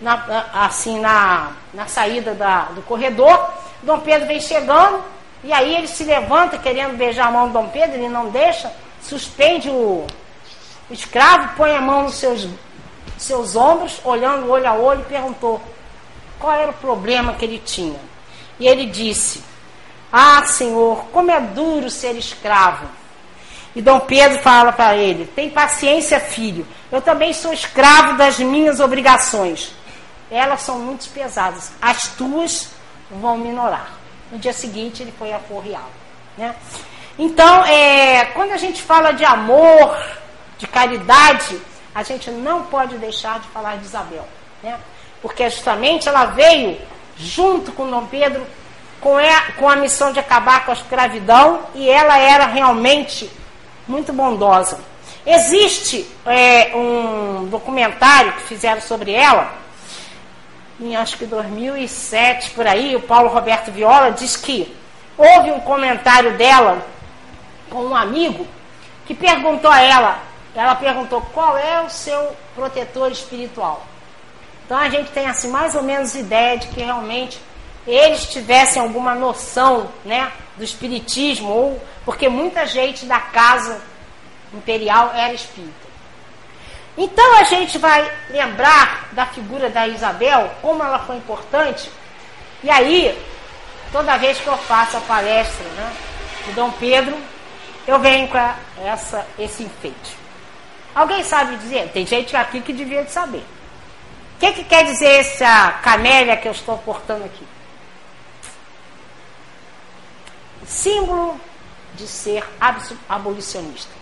[SPEAKER 1] na, assim na, na saída da, do corredor. Dom Pedro vem chegando, e aí ele se levanta querendo beijar a mão do Dom Pedro, ele não deixa, suspende o, o escravo, põe a mão nos seus, seus ombros, olhando olho a olho, e perguntou qual era o problema que ele tinha. E ele disse: Ah, Senhor, como é duro ser escravo. E Dom Pedro fala para ele: Tem paciência, filho. Eu também sou escravo das minhas obrigações. Elas são muito pesadas. As tuas vão minorar. No dia seguinte, ele foi aporreado. Né? Então, é, quando a gente fala de amor, de caridade, a gente não pode deixar de falar de Isabel. Né? Porque justamente ela veio junto com Dom Pedro com a, com a missão de acabar com a escravidão e ela era realmente muito bondosa. Existe é, um documentário que fizeram sobre ela, em acho que 2007 por aí, o Paulo Roberto Viola diz que houve um comentário dela com um amigo que perguntou a ela, ela perguntou qual é o seu protetor espiritual. Então a gente tem assim mais ou menos ideia de que realmente eles tivessem alguma noção, né, do espiritismo ou porque muita gente da casa imperial era espírita. Então a gente vai lembrar da figura da Isabel, como ela foi importante. E aí, toda vez que eu faço a palestra né, de Dom Pedro, eu venho com essa, esse enfeite. Alguém sabe dizer? Tem gente aqui que devia de saber. O que, que quer dizer essa camélia que eu estou portando aqui? Símbolo de ser abolicionista.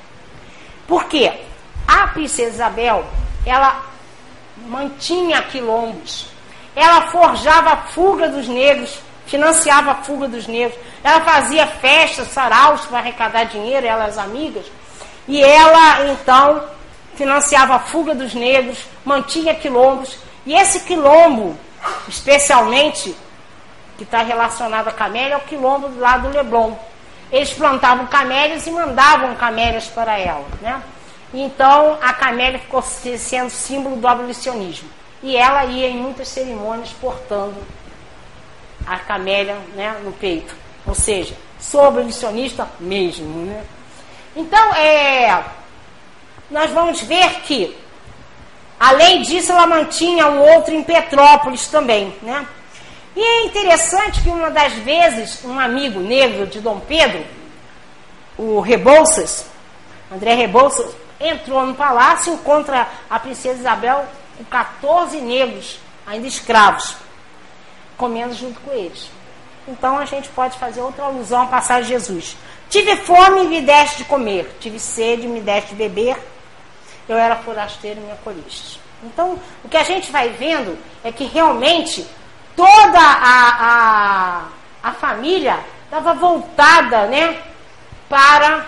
[SPEAKER 1] Por quê? A princesa Isabel, ela mantinha quilombos, ela forjava a fuga dos negros, financiava a fuga dos negros, ela fazia festas, saraus para arrecadar dinheiro, ela as amigas, e ela então financiava a fuga dos negros, mantinha quilombos, e esse quilombo, especialmente, que está relacionado a camélia, é o quilombo lado do Leblon. Eles plantavam camélias e mandavam camélias para ela, né? Então a camélia ficou sendo símbolo do abolicionismo. E ela ia em muitas cerimônias portando a camélia né, no peito. Ou seja, sou abolicionista mesmo. Né? Então, é, nós vamos ver que, além disso, ela mantinha um outro em Petrópolis também. Né? E é interessante que uma das vezes, um amigo negro de Dom Pedro, o Rebouças, André Rebouças, entrou no palácio encontra a princesa Isabel com 14 negros, ainda escravos, comendo junto com eles. Então a gente pode fazer outra alusão à passagem de Jesus. Tive fome e me deste de comer, tive sede e me deste de beber, eu era forasteiro e me acolheste. Então, o que a gente vai vendo é que realmente toda a, a, a família estava voltada né, para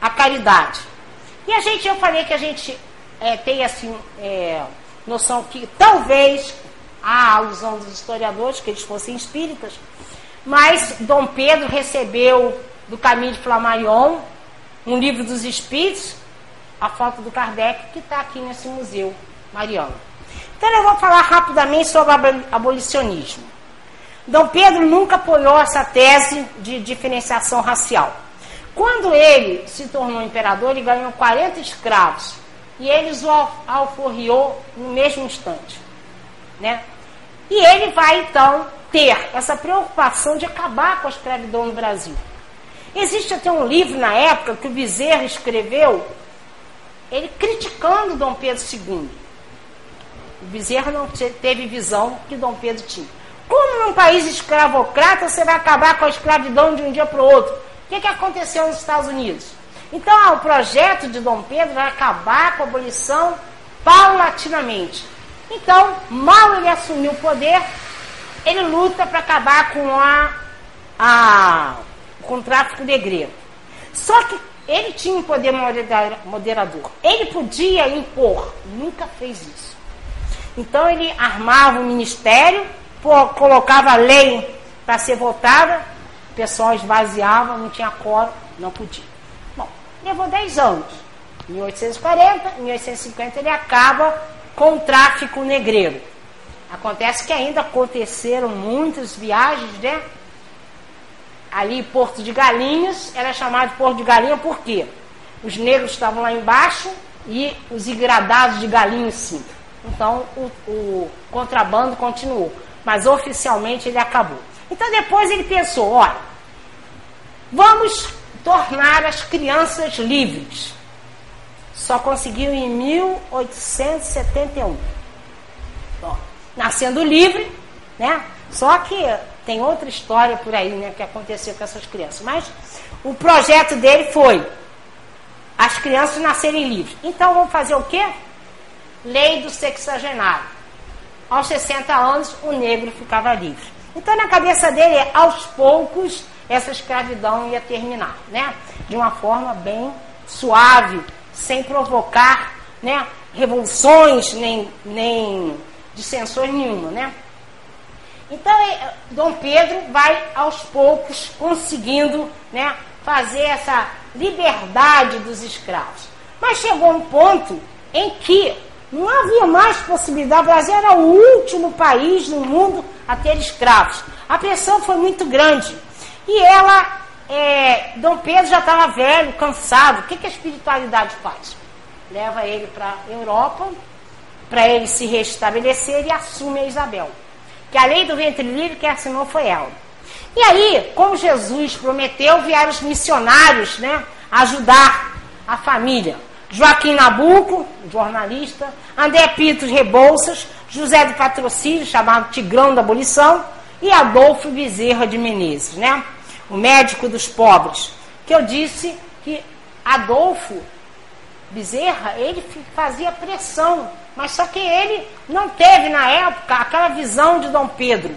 [SPEAKER 1] a caridade. E a gente, eu falei que a gente é, tem assim, é, noção que talvez há alusão dos historiadores que eles fossem espíritas, mas Dom Pedro recebeu do Caminho de Flammarion um livro dos espíritos, a foto do Kardec, que está aqui nesse museu mariano. Então eu vou falar rapidamente sobre abolicionismo. Dom Pedro nunca apoiou essa tese de diferenciação racial. Quando ele se tornou imperador, ele ganhou 40 escravos. E eles o alforriou no mesmo instante. Né? E ele vai então ter essa preocupação de acabar com a escravidão no Brasil. Existe até um livro na época que o Bezerra escreveu, ele criticando Dom Pedro II. O Bezerra não teve visão que Dom Pedro tinha. Como num país escravocrata você vai acabar com a escravidão de um dia para o outro? O que, que aconteceu nos Estados Unidos? Então, ah, o projeto de Dom Pedro vai acabar com a abolição paulatinamente. Então, mal ele assumiu o poder, ele luta para acabar com, a, a, com o tráfico negreiro. Só que ele tinha um poder moderador. Ele podia impor, nunca fez isso. Então ele armava o ministério, colocava a lei para ser votada, o pessoal esvaziava, não tinha coro, não podia. Bom, levou 10 anos. Em 1840, em 1850 ele acaba com o tráfico negreiro. Acontece que ainda aconteceram muitas viagens, né? Ali Porto de Galinhas, era chamado Porto de Galinha por quê? Os negros estavam lá embaixo e os engradados de galinha em cima. Então o, o contrabando continuou, mas oficialmente ele acabou. Então depois ele pensou, olha, vamos tornar as crianças livres. Só conseguiu em 1871. Bom, nascendo livre, né? Só que tem outra história por aí, né, que aconteceu com essas crianças. Mas o projeto dele foi as crianças nascerem livres. Então vamos fazer o quê? Lei do sexagenário. Aos 60 anos, o negro ficava livre. Então, na cabeça dele, aos poucos, essa escravidão ia terminar, né? De uma forma bem suave, sem provocar né, revoluções, nem, nem dissensões nenhuma, né? Então, Dom Pedro vai aos poucos conseguindo né, fazer essa liberdade dos escravos. Mas chegou um ponto em que não havia mais possibilidade. O Brasil era o último país no mundo a ter escravos. A pressão foi muito grande. E ela, é, Dom Pedro já estava velho, cansado. O que, que a espiritualidade faz? Leva ele para a Europa, para ele se restabelecer e assume a Isabel. Que a lei do ventre livre que assinou foi ela. E aí, como Jesus prometeu, vieram os missionários né, ajudar a família. Joaquim Nabuco, jornalista, André Pitos Rebouças, José do Patrocínio, chamado Tigrão da Abolição, e Adolfo Bezerra de Menezes, né? o médico dos pobres, que eu disse que Adolfo Bezerra, ele fazia pressão, mas só que ele não teve na época aquela visão de Dom Pedro.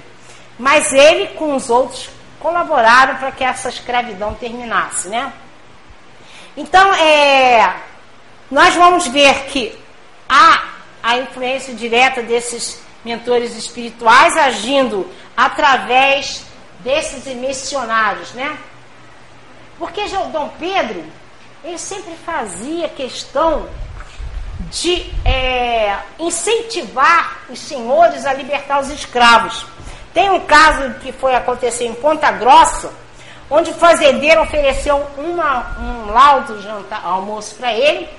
[SPEAKER 1] Mas ele com os outros colaboraram para que essa escravidão terminasse, né? Então, é, nós vamos ver que há a influência direta desses mentores espirituais agindo através desses missionários, né? Porque Dom Pedro, ele sempre fazia questão de é, incentivar os senhores a libertar os escravos. Tem um caso que foi acontecer em Ponta Grossa, onde o fazendeiro ofereceu uma, um laudo jantar, almoço para ele,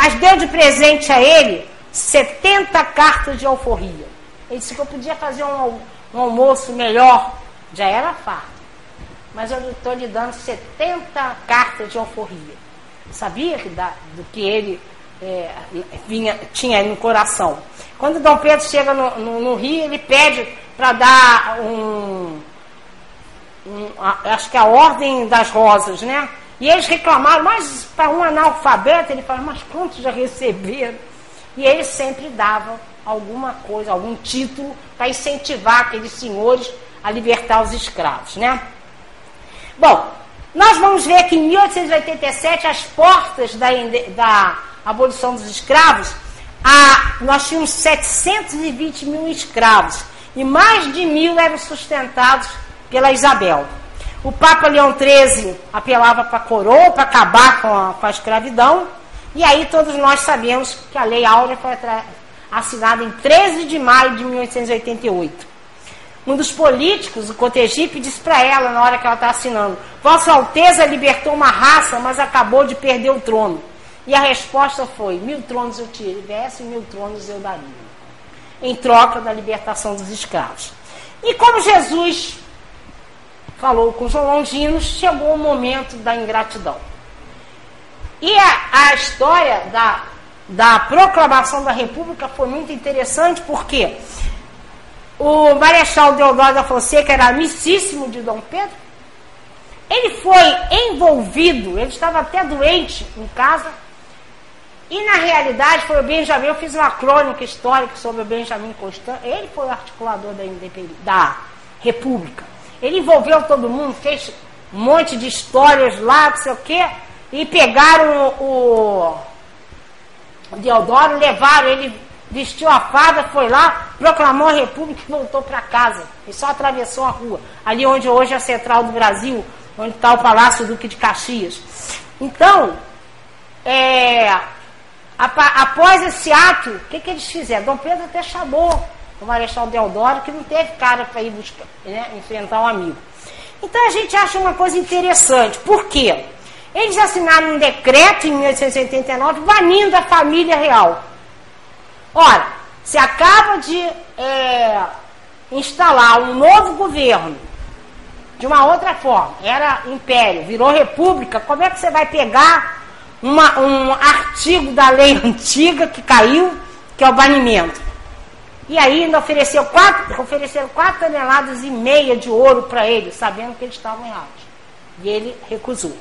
[SPEAKER 1] mas deu de presente a ele 70 cartas de alforria. Ele disse que eu podia fazer um, um almoço melhor já era farto. Mas eu estou lhe dando 70 cartas de alforria. Sabia que da, do que ele é, vinha, tinha no coração. Quando Dom Pedro chega no, no, no Rio, ele pede para dar um, um a, acho que é a ordem das rosas, né? E eles reclamaram, mas para um analfabeto, ele fala, mas quantos já receberam? E ele sempre dava alguma coisa, algum título para incentivar aqueles senhores a libertar os escravos, né? Bom, nós vamos ver que em 1887, as portas da, da abolição dos escravos, a, nós tínhamos 720 mil escravos e mais de mil eram sustentados pela Isabel. O Papa Leão XIII apelava para a coroa para acabar com a, com a escravidão, e aí todos nós sabemos que a Lei Áurea foi assinada em 13 de maio de 1888. Um dos políticos, o Cotegipe, disse para ela na hora que ela está assinando: Vossa Alteza libertou uma raça, mas acabou de perder o trono. E a resposta foi: Mil tronos eu tivesse, mil tronos eu daria. Em troca da libertação dos escravos. E como Jesus falou com João Longinos, chegou o momento da ingratidão. E a, a história da, da proclamação da República foi muito interessante, porque o Marechal Deodoro da Fonseca era amicíssimo de Dom Pedro. Ele foi envolvido, ele estava até doente em casa. E na realidade foi o Benjamin, eu fiz uma crônica histórica sobre o Benjamin Constant. Ele foi o articulador da, da República. Ele envolveu todo mundo, fez um monte de histórias lá, não sei o quê, e pegaram o, o Deodoro, levaram ele vestiu a fada, foi lá, proclamou a república e voltou para casa. E só atravessou a rua, ali onde hoje é a central do Brasil, onde está o Palácio Duque de Caxias. Então, é, após esse ato, o que, que eles fizeram? Dom Pedro até chamou o Marechal Deodoro, que não teve cara para ir buscar, né, enfrentar um amigo. Então a gente acha uma coisa interessante. Por quê? Eles assinaram um decreto em 1889 banindo a família real. Ora, se acaba de é, instalar um novo governo de uma outra forma, era império, virou república, como é que você vai pegar uma, um artigo da lei antiga que caiu, que é o banimento? E ainda ofereceu quatro, ofereceram quatro toneladas e meia de ouro para ele, sabendo que eles estavam errados. E ele recusou.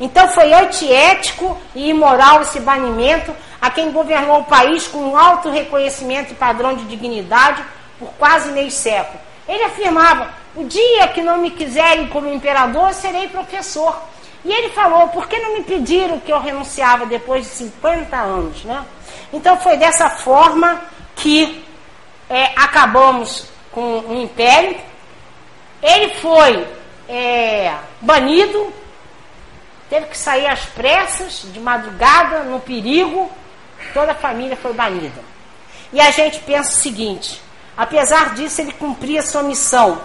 [SPEAKER 1] Então foi antiético e imoral esse banimento a quem governou o país com um alto reconhecimento e padrão de dignidade por quase meio século. Ele afirmava: o dia que não me quiserem como imperador, serei professor. E ele falou: por que não me pediram que eu renunciava depois de 50 anos? Né? Então foi dessa forma que é, acabamos com o império. Ele foi é, banido teve que sair às pressas, de madrugada, no perigo, toda a família foi banida. E a gente pensa o seguinte: apesar disso, ele cumpria sua missão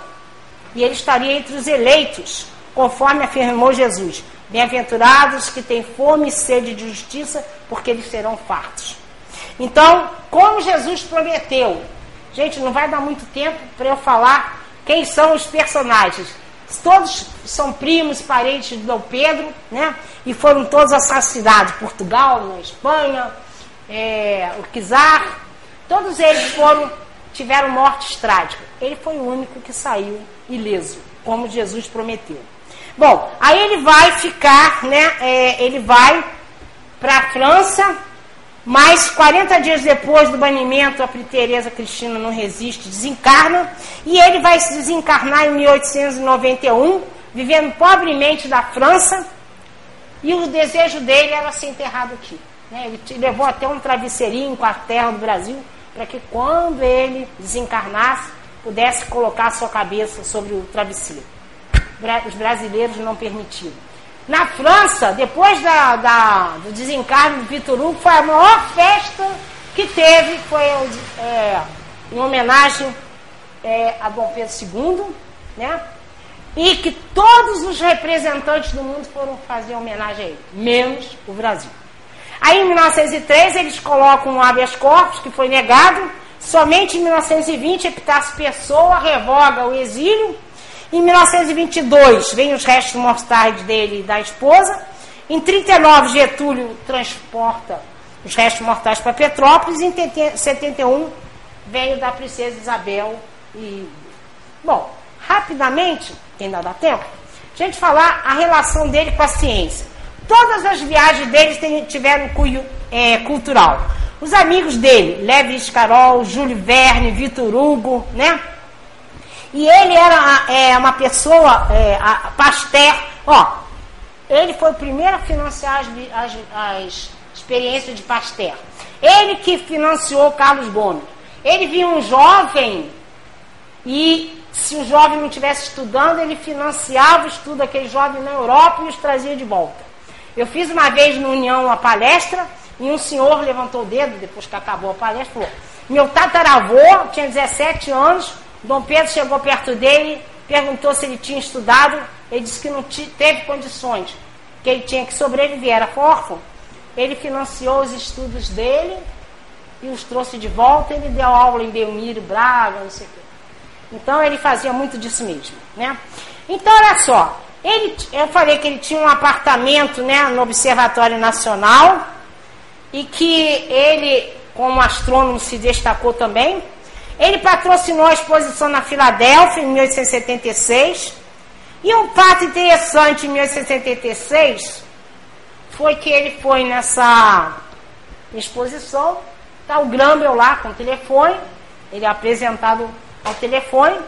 [SPEAKER 1] e ele estaria entre os eleitos, conforme afirmou Jesus. Bem-aventurados que têm fome e sede de justiça, porque eles serão fartos. Então, como Jesus prometeu, gente, não vai dar muito tempo para eu falar quem são os personagens. Todos são primos, parentes de Dom Pedro, né? E foram todos assassinados. Portugal, na Espanha, é, o Kizar, todos eles foram, tiveram mortes trágicas. Ele foi o único que saiu ileso, como Jesus prometeu. Bom, aí ele vai ficar, né? É, ele vai para a França mas 40 dias depois do banimento, a Teresa Cristina não resiste, desencarna, e ele vai se desencarnar em 1891, vivendo pobremente da França, e o desejo dele era ser enterrado aqui. Né? Ele levou até um travesseirinho com a terra do Brasil, para que quando ele desencarnasse, pudesse colocar sua cabeça sobre o travesseiro. Os brasileiros não permitiram. Na França, depois da, da, do desencarne do Vitor Hugo, foi a maior festa que teve, foi é, em homenagem é, a Dom Pedro II, né? E que todos os representantes do mundo foram fazer homenagem a ele, menos o Brasil. Aí em 1903 eles colocam um habeas corpus, que foi negado. Somente em 1920 Epitácio Pessoa revoga o exílio em 1922, vem os restos mortais dele e da esposa. Em 39, Getúlio transporta os restos mortais para Petrópolis. Em 71, veio da princesa Isabel. E, bom, rapidamente, ainda dá tempo, a gente falar a relação dele com a ciência. Todas as viagens dele tiveram cunho é, cultural. Os amigos dele, Levi Scarol, Júlio Verne, Vitor Hugo, né? E ele era é, uma pessoa, é, a Pasteur, ó, ele foi o primeiro a financiar as, as, as experiências de Pasteur. Ele que financiou Carlos Gomes. Ele viu um jovem e se o jovem não estivesse estudando, ele financiava o estudo daquele jovem na Europa e os trazia de volta. Eu fiz uma vez no União uma palestra e um senhor levantou o dedo, depois que acabou a palestra, falou: Meu tataravô tinha 17 anos, Dom Pedro chegou perto dele, perguntou se ele tinha estudado, ele disse que não teve condições, que ele tinha que sobreviver, era órfão. Ele financiou os estudos dele e os trouxe de volta, ele deu aula em Belmiro, Braga, não sei o quê. Então ele fazia muito disso mesmo, né? Então olha só, ele, eu falei que ele tinha um apartamento, né, no Observatório Nacional e que ele, como astrônomo, se destacou também. Ele patrocinou a exposição na Filadélfia em 1876. E um fato interessante em 1876 foi que ele foi nessa exposição, está o Grambel lá com o telefone, ele é apresentado ao telefone,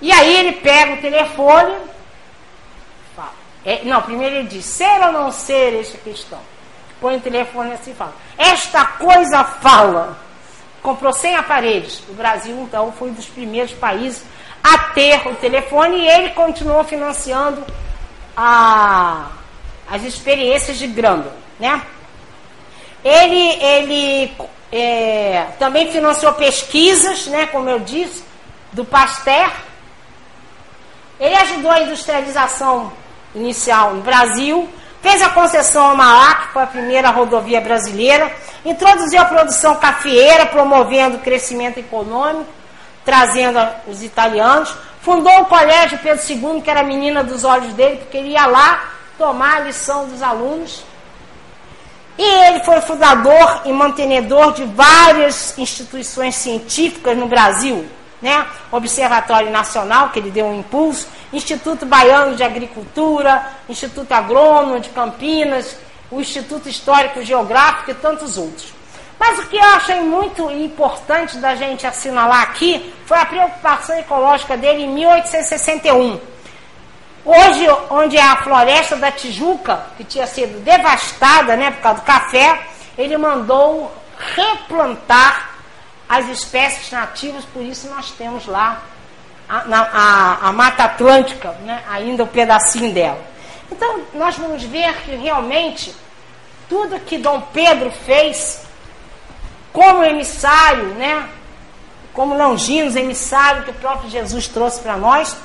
[SPEAKER 1] e aí ele pega o telefone, fala, é, não, primeiro ele diz, ser ou não ser esta questão. Põe o telefone assim e fala, esta coisa fala comprou 100 aparelhos. O Brasil, então, foi um dos primeiros países a ter o telefone e ele continuou financiando a, as experiências de Grando, né? Ele, ele é, também financiou pesquisas, né, como eu disse, do Pasteur. Ele ajudou a industrialização inicial no Brasil, fez a concessão a Mauá, que foi a primeira rodovia brasileira, introduziu a produção cafeeira, promovendo o crescimento econômico, trazendo os italianos, fundou o colégio Pedro II, que era a menina dos olhos dele, porque ele ia lá tomar a lição dos alunos. E ele foi fundador e mantenedor de várias instituições científicas no Brasil, né? Observatório Nacional, que ele deu um impulso, Instituto Baiano de Agricultura, Instituto Agrônomo de Campinas, o Instituto Histórico Geográfico e tantos outros. Mas o que eu achei muito importante da gente assinalar aqui foi a preocupação ecológica dele em 1861. Hoje, onde é a floresta da Tijuca, que tinha sido devastada né, por causa do café, ele mandou replantar as espécies nativas, por isso nós temos lá a, a, a Mata Atlântica, né, ainda um pedacinho dela. Então, nós vamos ver que realmente tudo que Dom Pedro fez como emissário, né, como Longinos, emissário que o próprio Jesus trouxe para nós,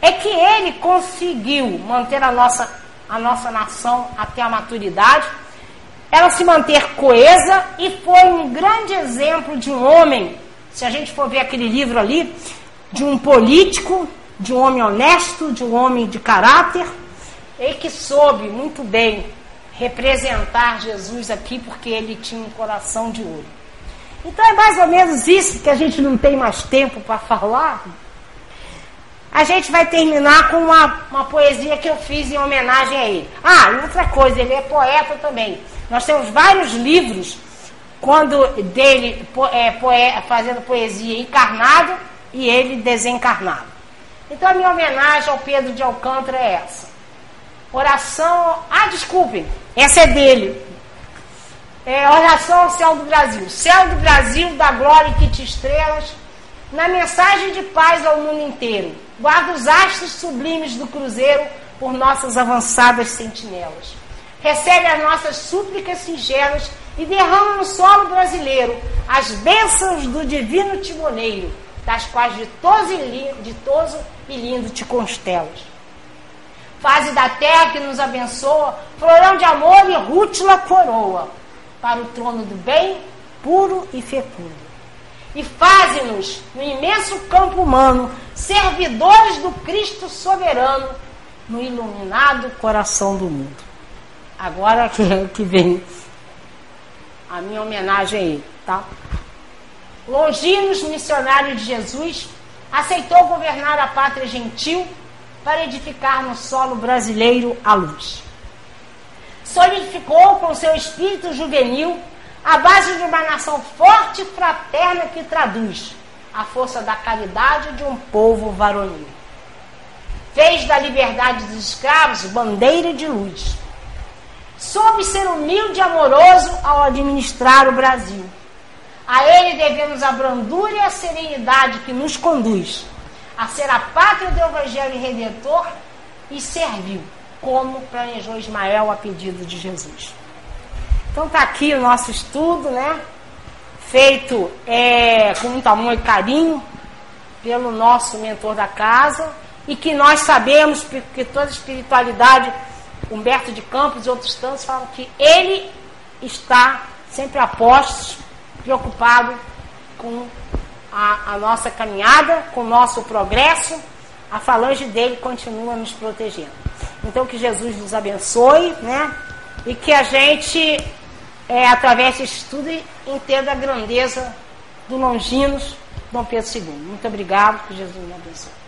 [SPEAKER 1] é que ele conseguiu manter a nossa, a nossa nação até a maturidade, ela se manter coesa e foi um grande exemplo de um homem, se a gente for ver aquele livro ali, de um político, de um homem honesto, de um homem de caráter, e que soube muito bem representar Jesus aqui, porque ele tinha um coração de ouro. Então é mais ou menos isso que a gente não tem mais tempo para falar. A gente vai terminar com uma, uma poesia que eu fiz em homenagem a ele. Ah, e outra coisa, ele é poeta também. Nós temos vários livros quando dele é, poe, fazendo poesia encarnado e ele desencarnado. Então a minha homenagem ao Pedro de Alcântara é essa. Oração. Ah, desculpem, essa é dele. É, oração ao céu do Brasil. Céu do Brasil, da glória que te estrelas, na mensagem de paz ao mundo inteiro. Guarda os astros sublimes do cruzeiro por nossas avançadas sentinelas. Recebe as nossas súplicas singelas e derrama no solo brasileiro as bênçãos do divino timoneiro das quais ditoso e, lindo, ditoso e lindo te constelas. Faze da terra que nos abençoa, florão de amor e rútila coroa, para o trono do bem, puro e fecundo. E faze-nos, no imenso campo humano, servidores do Cristo soberano, no iluminado coração do mundo. Agora que, que vem a minha homenagem a ele, tá? Longinos, missionário de Jesus, aceitou governar a pátria gentil para edificar no solo brasileiro a luz. Solidificou com seu espírito juvenil a base de uma nação forte e fraterna que traduz a força da caridade de um povo varonil. Fez da liberdade dos escravos bandeira de luz. Soube ser humilde e amoroso ao administrar o Brasil a Ele devemos a brandura e a serenidade que nos conduz a ser a pátria do Evangelho Redentor e serviu, como planejou Ismael a pedido de Jesus. Então está aqui o nosso estudo, né? Feito é, com muito amor e carinho pelo nosso mentor da casa e que nós sabemos, porque toda a espiritualidade, Humberto de Campos e outros tantos falam que ele está sempre a postos preocupado com a, a nossa caminhada, com o nosso progresso, a falange dele continua nos protegendo. Então que Jesus nos abençoe, né? E que a gente, é, através desse estudo, entenda a grandeza do Longinos Dom Pedro II. Muito obrigado, que Jesus nos abençoe.